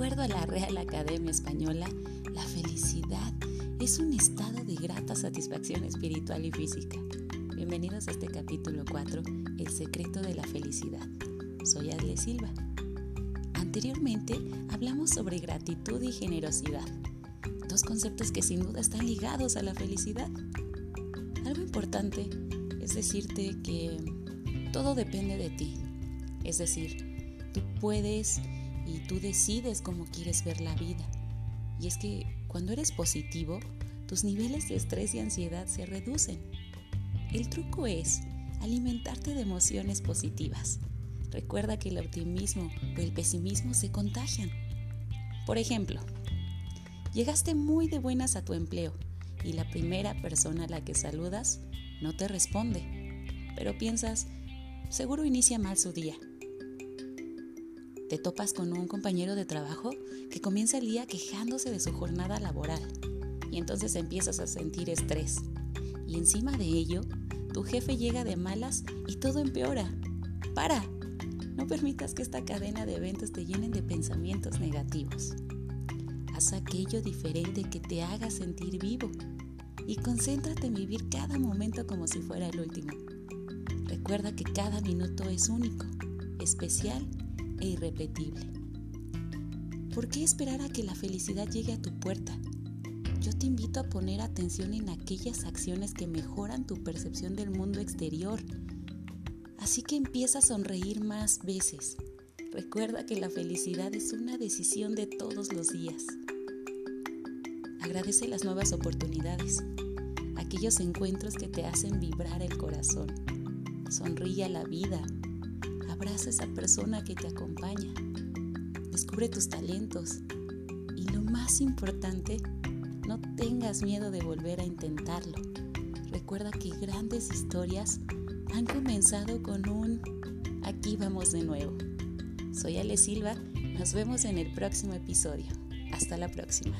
acuerdo a la Real Academia Española, la felicidad es un estado de grata satisfacción espiritual y física. Bienvenidos a este capítulo 4, El secreto de la felicidad. Soy Adle Silva. Anteriormente hablamos sobre gratitud y generosidad, dos conceptos que sin duda están ligados a la felicidad. Algo importante es decirte que todo depende de ti, es decir, tú puedes y tú decides cómo quieres ver la vida. Y es que cuando eres positivo, tus niveles de estrés y ansiedad se reducen. El truco es alimentarte de emociones positivas. Recuerda que el optimismo o el pesimismo se contagian. Por ejemplo, llegaste muy de buenas a tu empleo y la primera persona a la que saludas no te responde, pero piensas, seguro inicia mal su día te topas con un compañero de trabajo que comienza el día quejándose de su jornada laboral y entonces empiezas a sentir estrés. Y encima de ello, tu jefe llega de malas y todo empeora. ¡Para! No permitas que esta cadena de eventos te llenen de pensamientos negativos. Haz aquello diferente que te haga sentir vivo y concéntrate en vivir cada momento como si fuera el último. Recuerda que cada minuto es único, especial e irrepetible. ¿Por qué esperar a que la felicidad llegue a tu puerta? Yo te invito a poner atención en aquellas acciones que mejoran tu percepción del mundo exterior. Así que empieza a sonreír más veces. Recuerda que la felicidad es una decisión de todos los días. Agradece las nuevas oportunidades, aquellos encuentros que te hacen vibrar el corazón. Sonríe a la vida, Abraza a esa persona que te acompaña. Descubre tus talentos. Y lo más importante, no tengas miedo de volver a intentarlo. Recuerda que grandes historias han comenzado con un aquí vamos de nuevo. Soy Ale Silva, nos vemos en el próximo episodio. Hasta la próxima.